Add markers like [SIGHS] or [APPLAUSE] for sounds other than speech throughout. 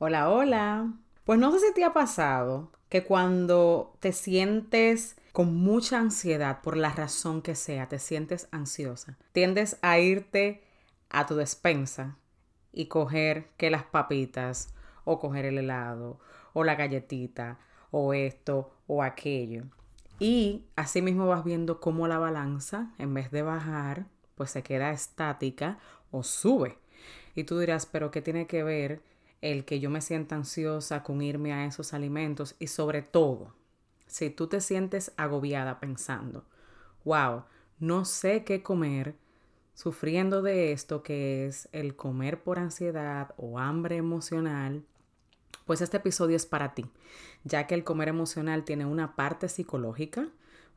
Hola, hola. Pues no sé si te ha pasado que cuando te sientes con mucha ansiedad por la razón que sea, te sientes ansiosa, tiendes a irte a tu despensa y coger que las papitas o coger el helado o la galletita o esto o aquello. Y así mismo vas viendo cómo la balanza, en vez de bajar, pues se queda estática o sube. Y tú dirás, pero ¿qué tiene que ver el que yo me sienta ansiosa con irme a esos alimentos y sobre todo, si tú te sientes agobiada pensando, wow, no sé qué comer, sufriendo de esto que es el comer por ansiedad o hambre emocional, pues este episodio es para ti, ya que el comer emocional tiene una parte psicológica,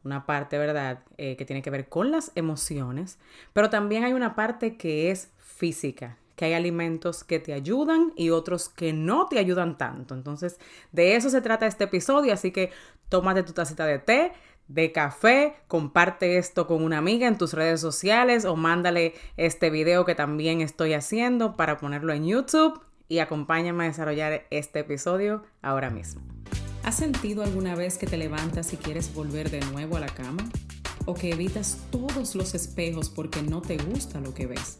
una parte, ¿verdad?, eh, que tiene que ver con las emociones, pero también hay una parte que es física, que hay alimentos que te ayudan y otros que no te ayudan tanto. Entonces, de eso se trata este episodio, así que tómate tu tacita de té, de café, comparte esto con una amiga en tus redes sociales o mándale este video que también estoy haciendo para ponerlo en YouTube y acompáñame a desarrollar este episodio ahora mismo. ¿Has sentido alguna vez que te levantas y quieres volver de nuevo a la cama? ¿O que evitas todos los espejos porque no te gusta lo que ves?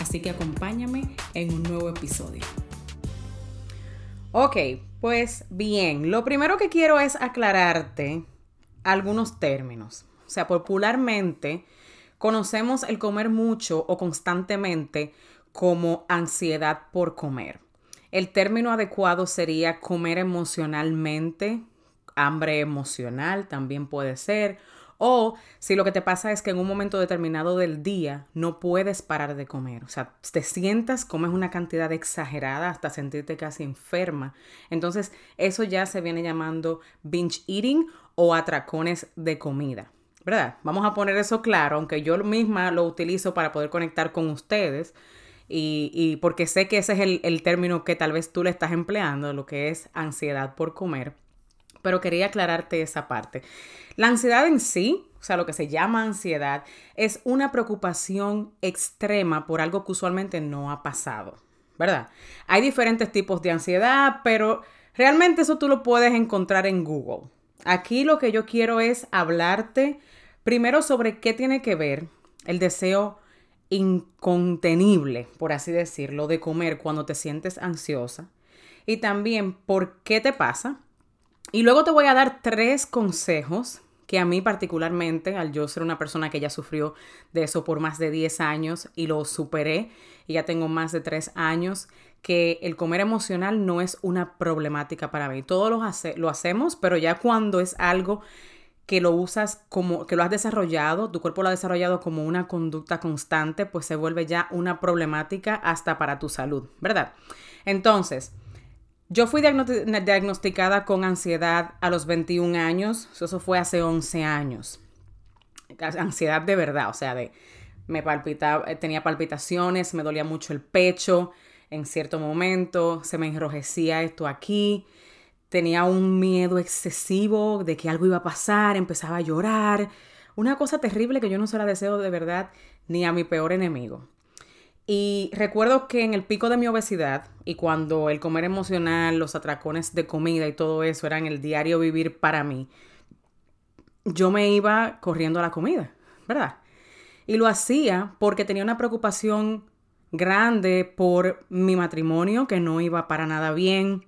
Así que acompáñame en un nuevo episodio. Ok, pues bien, lo primero que quiero es aclararte algunos términos. O sea, popularmente conocemos el comer mucho o constantemente como ansiedad por comer. El término adecuado sería comer emocionalmente, hambre emocional también puede ser, o si lo que te pasa es que en un momento determinado del día no puedes parar de comer. O sea, te sientas, comes una cantidad exagerada hasta sentirte casi enferma. Entonces, eso ya se viene llamando binge eating o atracones de comida. ¿Verdad? Vamos a poner eso claro, aunque yo misma lo utilizo para poder conectar con ustedes. Y, porque sé que ese es el, el término que tal vez tú le estás empleando, lo que es ansiedad por comer pero quería aclararte esa parte. La ansiedad en sí, o sea, lo que se llama ansiedad, es una preocupación extrema por algo que usualmente no ha pasado, ¿verdad? Hay diferentes tipos de ansiedad, pero realmente eso tú lo puedes encontrar en Google. Aquí lo que yo quiero es hablarte primero sobre qué tiene que ver el deseo incontenible, por así decirlo, de comer cuando te sientes ansiosa y también por qué te pasa y luego te voy a dar tres consejos que a mí particularmente, al yo ser una persona que ya sufrió de eso por más de 10 años y lo superé, y ya tengo más de 3 años, que el comer emocional no es una problemática para mí. Todos lo, lo hacemos, pero ya cuando es algo que lo usas como, que lo has desarrollado, tu cuerpo lo ha desarrollado como una conducta constante, pues se vuelve ya una problemática hasta para tu salud, ¿verdad? Entonces, yo fui diagnosticada con ansiedad a los 21 años, eso fue hace 11 años. Ansiedad de verdad, o sea, de me palpitaba, tenía palpitaciones, me dolía mucho el pecho en cierto momento, se me enrojecía esto aquí, tenía un miedo excesivo de que algo iba a pasar, empezaba a llorar, una cosa terrible que yo no se la deseo de verdad ni a mi peor enemigo. Y recuerdo que en el pico de mi obesidad y cuando el comer emocional, los atracones de comida y todo eso eran el diario vivir para mí, yo me iba corriendo a la comida, ¿verdad? Y lo hacía porque tenía una preocupación grande por mi matrimonio, que no iba para nada bien.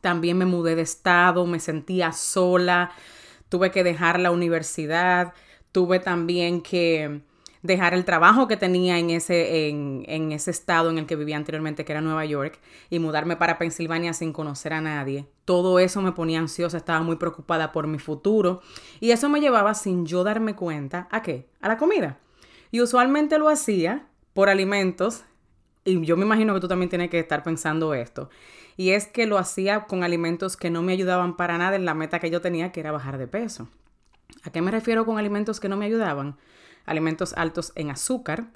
También me mudé de estado, me sentía sola, tuve que dejar la universidad, tuve también que dejar el trabajo que tenía en ese, en, ese estado en el que vivía anteriormente, que era Nueva York, y mudarme para Pensilvania sin conocer a nadie. Todo eso me ponía ansiosa, estaba muy preocupada por mi futuro y eso me llevaba sin yo darme cuenta a qué? A la comida. Y usualmente lo hacía por alimentos y yo me imagino que tú también tienes que estar pensando esto, y es que lo hacía con alimentos que no me ayudaban para nada en la meta que yo tenía, que era bajar de peso. ¿A qué me refiero con alimentos que no me ayudaban? Alimentos altos en azúcar,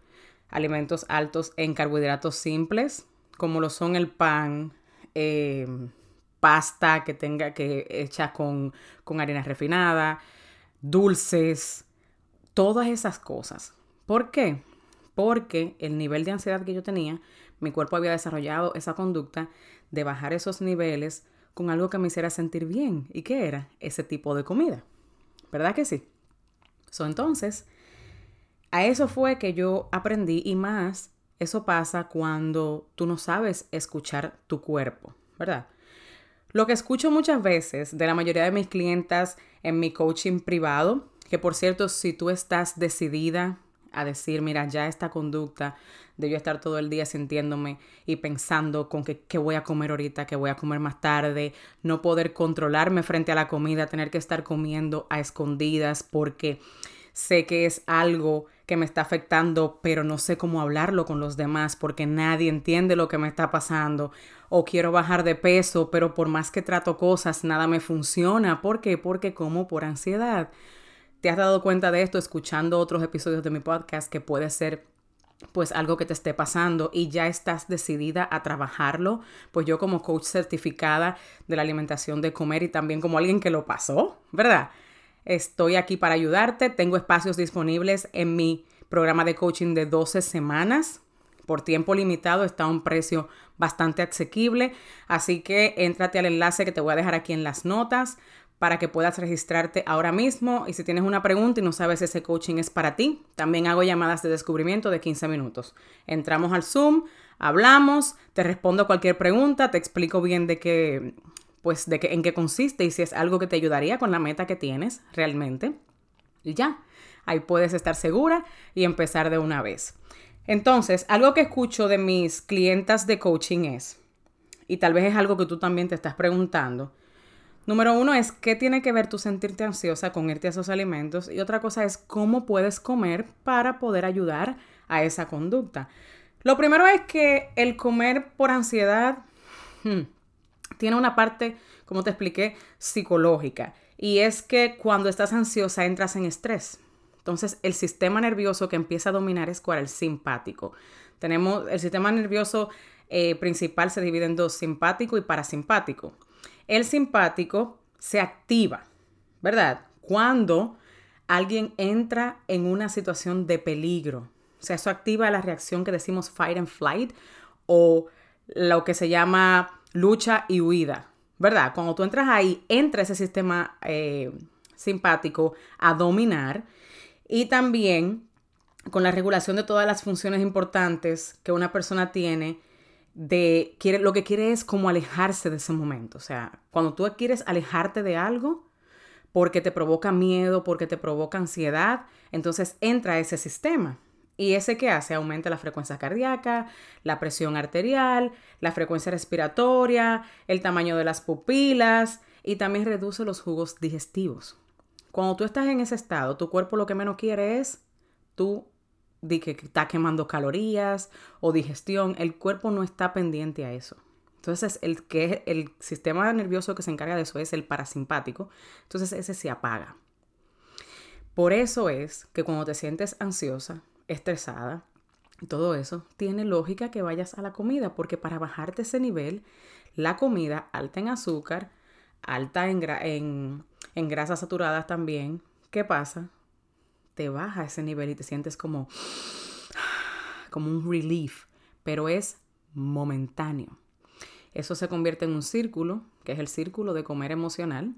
alimentos altos en carbohidratos simples, como lo son el pan, eh, pasta que tenga que hecha con, con harina refinada, dulces, todas esas cosas. ¿Por qué? Porque el nivel de ansiedad que yo tenía, mi cuerpo había desarrollado esa conducta de bajar esos niveles con algo que me hiciera sentir bien. ¿Y qué era? Ese tipo de comida. ¿Verdad que sí? So, entonces, a eso fue que yo aprendí y más, eso pasa cuando tú no sabes escuchar tu cuerpo, ¿verdad? Lo que escucho muchas veces de la mayoría de mis clientas en mi coaching privado, que por cierto, si tú estás decidida a decir, mira, ya esta conducta de yo estar todo el día sintiéndome y pensando con que, qué voy a comer ahorita, qué voy a comer más tarde, no poder controlarme frente a la comida, tener que estar comiendo a escondidas porque sé que es algo que me está afectando, pero no sé cómo hablarlo con los demás porque nadie entiende lo que me está pasando. O quiero bajar de peso, pero por más que trato cosas, nada me funciona. ¿Por qué? Porque como por ansiedad. ¿Te has dado cuenta de esto escuchando otros episodios de mi podcast que puede ser pues algo que te esté pasando y ya estás decidida a trabajarlo, pues yo como coach certificada de la alimentación de comer y también como alguien que lo pasó, ¿verdad? Estoy aquí para ayudarte, tengo espacios disponibles en mi programa de coaching de 12 semanas. Por tiempo limitado está a un precio bastante asequible, así que éntrate al enlace que te voy a dejar aquí en las notas para que puedas registrarte ahora mismo. Y si tienes una pregunta y no sabes si ese coaching es para ti, también hago llamadas de descubrimiento de 15 minutos. Entramos al Zoom, hablamos, te respondo cualquier pregunta, te explico bien de qué, pues de qué, en qué consiste y si es algo que te ayudaría con la meta que tienes realmente. Y ya, ahí puedes estar segura y empezar de una vez. Entonces, algo que escucho de mis clientas de coaching es, y tal vez es algo que tú también te estás preguntando, Número uno es qué tiene que ver tu sentirte ansiosa con irte a esos alimentos y otra cosa es cómo puedes comer para poder ayudar a esa conducta. Lo primero es que el comer por ansiedad hmm, tiene una parte, como te expliqué, psicológica y es que cuando estás ansiosa entras en estrés. Entonces el sistema nervioso que empieza a dominar es cuál, el simpático. Tenemos el sistema nervioso eh, principal se divide en dos, simpático y parasimpático. El simpático se activa, ¿verdad? Cuando alguien entra en una situación de peligro. O sea, eso activa la reacción que decimos fight and flight o lo que se llama lucha y huida, ¿verdad? Cuando tú entras ahí, entra ese sistema eh, simpático a dominar y también con la regulación de todas las funciones importantes que una persona tiene de quiere, lo que quiere es como alejarse de ese momento. O sea, cuando tú quieres alejarte de algo porque te provoca miedo, porque te provoca ansiedad, entonces entra ese sistema. Y ese que hace aumenta la frecuencia cardíaca, la presión arterial, la frecuencia respiratoria, el tamaño de las pupilas y también reduce los jugos digestivos. Cuando tú estás en ese estado, tu cuerpo lo que menos quiere es tú de que está quemando calorías o digestión, el cuerpo no está pendiente a eso. Entonces, el, que el sistema nervioso que se encarga de eso es el parasimpático. Entonces, ese se apaga. Por eso es que cuando te sientes ansiosa, estresada, todo eso, tiene lógica que vayas a la comida, porque para bajarte ese nivel, la comida alta en azúcar, alta en, en, en grasas saturadas también, ¿qué pasa? te baja ese nivel y te sientes como, [SIGHS] como un relief, pero es momentáneo. Eso se convierte en un círculo, que es el círculo de comer emocional,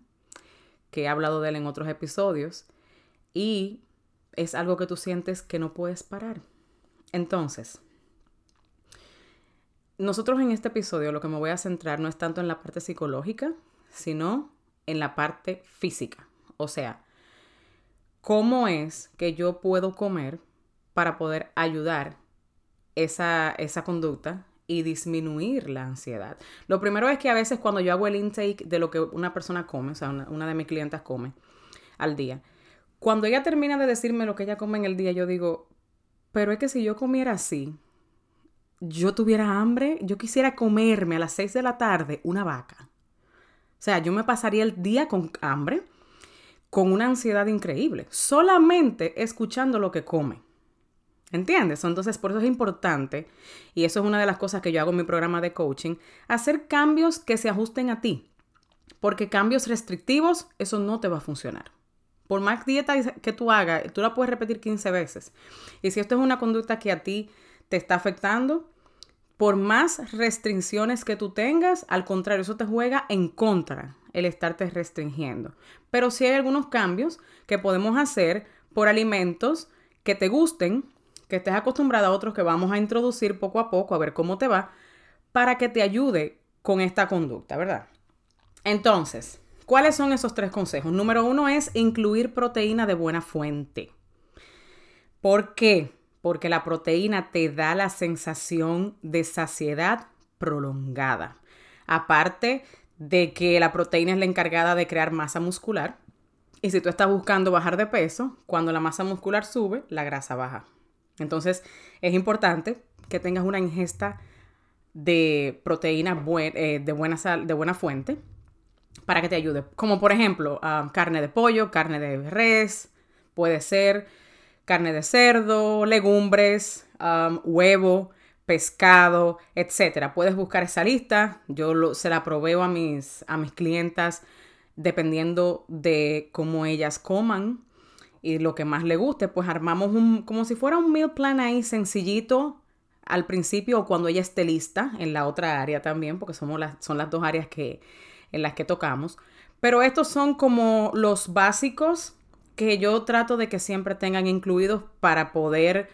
que he hablado de él en otros episodios, y es algo que tú sientes que no puedes parar. Entonces, nosotros en este episodio lo que me voy a centrar no es tanto en la parte psicológica, sino en la parte física. O sea, ¿Cómo es que yo puedo comer para poder ayudar esa, esa conducta y disminuir la ansiedad? Lo primero es que a veces cuando yo hago el intake de lo que una persona come, o sea, una, de mis clientas come al día, cuando ella termina de decirme lo que ella come en el día, yo digo, pero es que si yo comiera así, yo tuviera hambre, yo quisiera comerme a las 6 de la tarde una vaca. O sea, yo me pasaría el día con hambre, con una ansiedad increíble, solamente escuchando lo que come. ¿Entiendes? Entonces, por eso es importante, y eso es una de las cosas que yo hago en mi programa de coaching, hacer cambios que se ajusten a ti. Porque cambios restrictivos, eso no te va a funcionar. Por más dieta que tú hagas, tú la puedes repetir 15 veces. Y si esto es una conducta que a ti te está afectando, por más restricciones que tú tengas, al contrario, eso te juega en contra el estarte restringiendo. Pero sí hay algunos cambios que podemos hacer por alimentos que te gusten, que estés acostumbrado a otros que vamos a introducir poco a poco a ver cómo te va, para que te ayude con esta conducta, ¿verdad? Entonces, ¿cuáles son esos tres consejos? Número uno es incluir proteína de buena fuente. ¿Por qué? Porque la proteína te da la sensación de saciedad prolongada. Aparte de que la proteína es la encargada de crear masa muscular. Y si tú estás buscando bajar de peso, cuando la masa muscular sube, la grasa baja. Entonces, es importante que tengas una ingesta de proteína eh, de, buena de buena fuente para que te ayude. Como por ejemplo, ah, carne de pollo, carne de res, puede ser carne de cerdo, legumbres, um, huevo, pescado, etcétera. Puedes buscar esa lista. Yo se la proveo a mis, a mis clientas dependiendo de cómo ellas coman y lo que más le guste, pues armamos un, como si fuera un meal plan ahí sencillito al principio o cuando ella esté lista en la otra área también, porque somos las, son las dos áreas que, en las que tocamos. Pero estos son como los básicos que yo trato de que siempre tengan incluidos para poder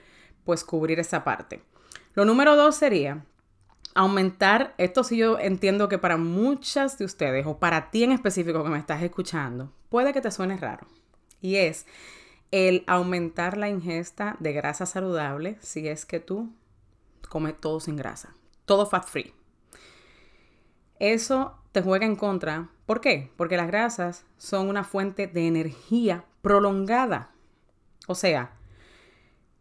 pues cubrir esa parte. Lo número dos sería aumentar, esto sí yo entiendo que para muchas de ustedes o para ti en específico que me estás escuchando, puede que te suene raro y es el aumentar la ingesta de grasa saludable si es que tú comes todo sin grasa, todo fat free. Eso te juega en contra. ¿Por qué? Porque las grasas son una fuente de energía prolongada. O sea,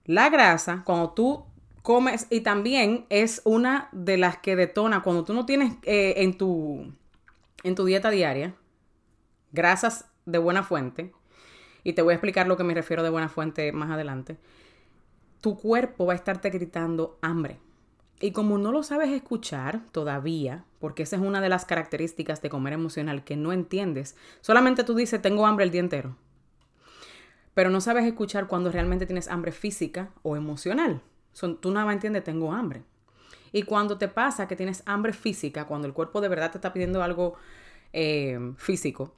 la grasa, cuando tú comes, y también es una de las que detona cuando tú no tienes eh, en, tu, en tu dieta diaria grasas de buena fuente, y te voy a explicar lo que me refiero de buena fuente más adelante, tu cuerpo va a estarte gritando hambre. Y como no lo sabes escuchar todavía, porque esa es una de las características de comer emocional que no entiendes, solamente tú dices tengo hambre el día entero. Pero no sabes escuchar cuando realmente tienes hambre física o emocional. tú nada más entiendes tengo hambre. Y cuando te pasa que tienes hambre física, cuando el cuerpo de verdad te está pidiendo algo eh, físico,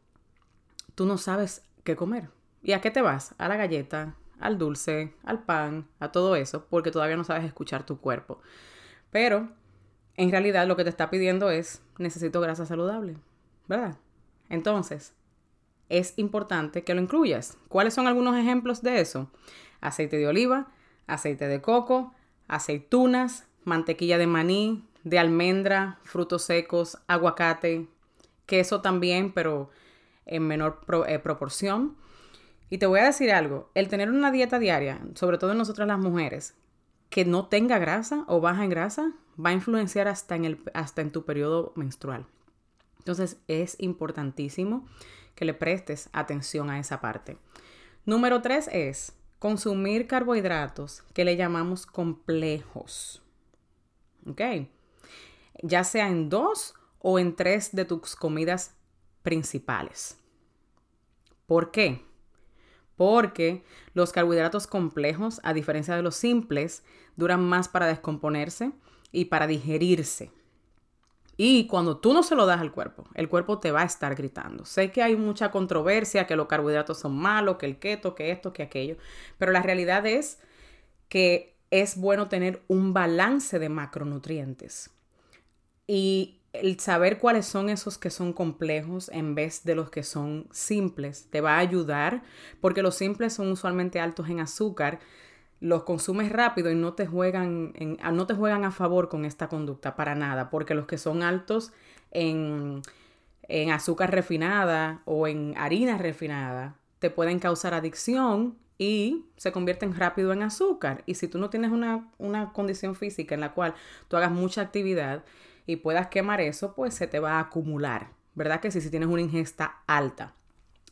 tú no sabes qué comer. ¿Y a qué te vas? A la galleta, al dulce, al pan, a todo eso, porque todavía no sabes escuchar tu cuerpo. Pero en realidad lo que te está pidiendo es, necesito grasa saludable, ¿verdad? Entonces, es importante que lo incluyas. ¿Cuáles son algunos ejemplos de eso? Aceite de oliva, aceite de coco, aceitunas, mantequilla de maní, de almendra, frutos secos, aguacate, queso también, pero en menor eh, proporción. Y te voy a decir algo, el tener una dieta diaria, sobre todo en nosotras las mujeres, que no tenga grasa o baja en grasa, va a influenciar hasta en, el, hasta en tu periodo menstrual. Entonces es importantísimo que le prestes atención a esa parte. Número tres es consumir carbohidratos que le llamamos complejos. ¿Ok? Ya sea en dos o en tres de tus comidas principales. ¿Por qué? Porque los carbohidratos complejos, a diferencia de los simples, duran más para descomponerse y para digerirse. Y cuando tú no se lo das al cuerpo, el cuerpo te va a estar gritando. Sé que hay mucha controversia, que los carbohidratos son malos, que el keto, que esto, que aquello, pero la realidad es que es bueno tener un balance de macronutrientes. Y el saber cuáles son esos que son complejos en vez de los que son simples te va a ayudar porque los simples son usualmente altos en azúcar, los consumes rápido y no te juegan, en, no te juegan a favor con esta conducta para nada, porque los que son altos en, en azúcar refinada o en harina refinada te pueden causar adicción y se convierten rápido en azúcar. Y si tú no tienes una, una condición física en la cual tú hagas mucha actividad y puedas quemar eso, pues se te va a acumular. ¿Verdad que sí? Si tienes una ingesta alta.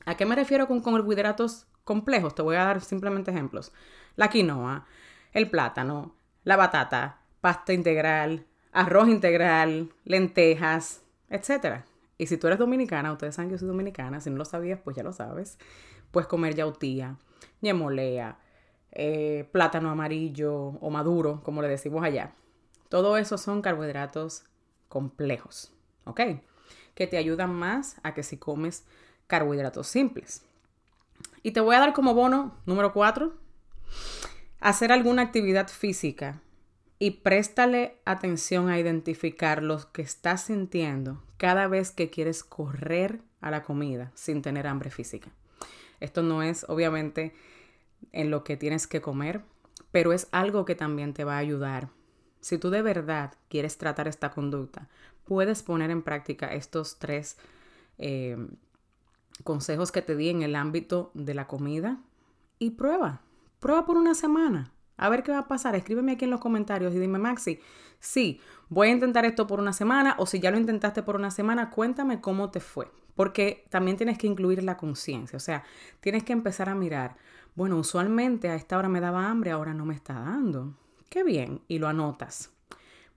¿A qué me refiero con carbohidratos complejos? Te voy a dar simplemente ejemplos. La quinoa, el plátano, la batata, pasta integral, arroz integral, lentejas, etc. Y si tú eres dominicana, ustedes saben que yo soy dominicana, si no lo sabías, pues ya lo sabes, puedes comer yautía, ñemolea, eh, plátano amarillo o maduro, como le decimos allá. Todo eso son carbohidratos complejos, ¿ok? Que te ayudan más a que si comes carbohidratos simples. Y te voy a dar como bono número 4, hacer alguna actividad física y préstale atención a identificar lo que estás sintiendo cada vez que quieres correr a la comida sin tener hambre física. Esto no es obviamente en lo que tienes que comer, pero es algo que también te va a ayudar. Si tú de verdad quieres tratar esta conducta, puedes poner en práctica estos tres eh, consejos que te di en el ámbito de la comida y prueba, prueba por una semana. A ver qué va a pasar. Escríbeme aquí en los comentarios y dime, Maxi, sí, voy a intentar esto por una semana o si ya lo intentaste por una semana, cuéntame cómo te fue. Porque también tienes que incluir la conciencia, o sea, tienes que empezar a mirar, bueno, usualmente a esta hora me daba hambre, ahora no me está dando. Qué bien, y lo anotas.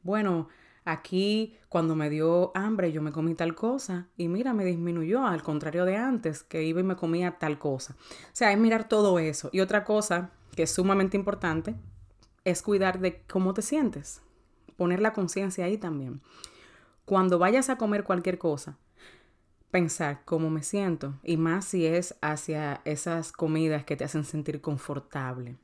Bueno, aquí cuando me dio hambre yo me comí tal cosa y mira, me disminuyó, al contrario de antes, que iba y me comía tal cosa. O sea, es mirar todo eso. Y otra cosa que es sumamente importante es cuidar de cómo te sientes, poner la conciencia ahí también. Cuando vayas a comer cualquier cosa, pensar cómo me siento y más si es hacia esas comidas que te hacen sentir confortable,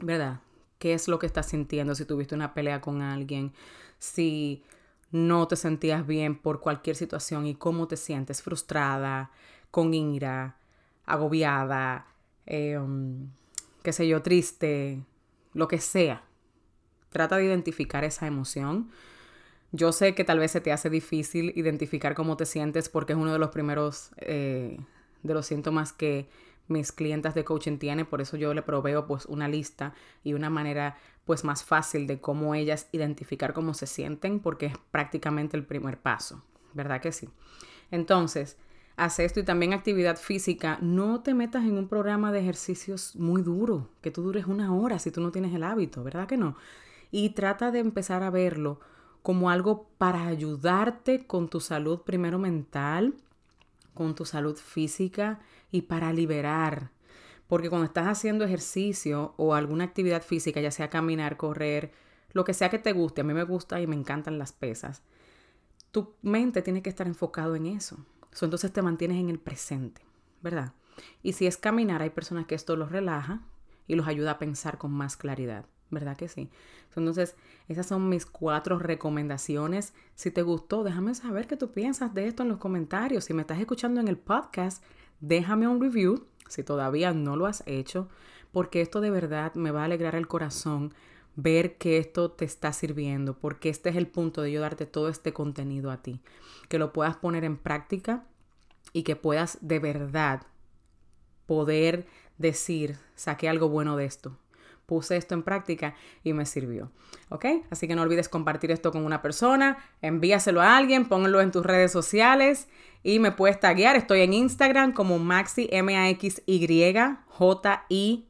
¿verdad? ¿Qué es lo que estás sintiendo si tuviste una pelea con alguien? Si no te sentías bien por cualquier situación y cómo te sientes frustrada, con ira, agobiada, um, qué sé yo, triste, lo que sea. Trata de identificar esa emoción yo sé que tal vez se te hace difícil identificar cómo te sientes porque es uno de los primeros eh, de los síntomas que mis clientas de coaching tienen, por eso yo le proveo pues una lista y una manera pues más fácil de cómo ellas identificar cómo se sienten porque es prácticamente el primer paso, ¿verdad que sí? Entonces, haz esto y también actividad física, no te metas en un programa de ejercicios muy duro, que tú dures una hora si tú no tienes el hábito, ¿verdad que no? Y trata de empezar a verlo como algo para ayudarte con tu salud primero mental, con tu salud física y para liberar. Porque cuando estás haciendo ejercicio o alguna actividad física, ya sea caminar, correr, lo que sea que te guste, a mí me gusta y me encantan las pesas, tu mente tiene que estar enfocado en eso. entonces te mantienes en el presente, ¿verdad? Y si es caminar, hay personas que esto los relaja y los ayuda a pensar con más claridad. ¿verdad que sí? Entonces, esas son mis cuatro recomendaciones. Si te gustó, déjame saber qué tú piensas de esto en los comentarios. Si me estás escuchando en el podcast, déjame un review si todavía no lo has hecho, porque esto de verdad me va a alegrar el corazón ver que esto te está sirviendo, porque este es el punto de yo darte todo este contenido a ti, que lo puedas poner en práctica y que puedas de verdad poder decir, saqué algo bueno de esto, puse esto en práctica y me sirvió. ¿Ok? Así que no olvides compartir esto con una persona, envíaselo a alguien, pónganlo en tus redes sociales y me puedes taguear. Estoy en Instagram como Maxi M-A-X-Y J-I-M-E-N-E-Z-G.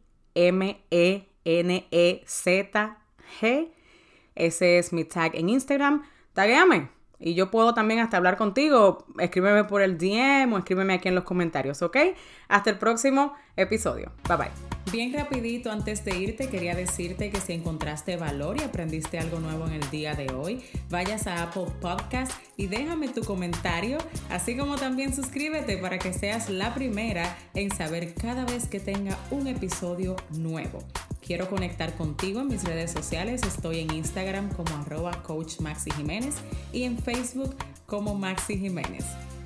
Ese es mi tag en Instagram. Taguéame. Y yo puedo también hasta hablar contigo. Escríbeme por el DM o escríbeme aquí en los comentarios, ¿ok? Hasta el próximo episodio. Bye bye. Bien rapidito, antes de irte, quería decirte que si encontraste valor y aprendiste algo nuevo en el día de hoy, vayas a Apple Podcast y déjame tu comentario, así como también suscríbete para que seas la primera en saber cada vez que tenga un episodio nuevo. Quiero conectar contigo en mis redes sociales. Estoy en Instagram como arroba coach Jiménez y en Facebook como Maxi Jiménez.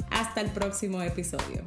Hasta el próximo episodio.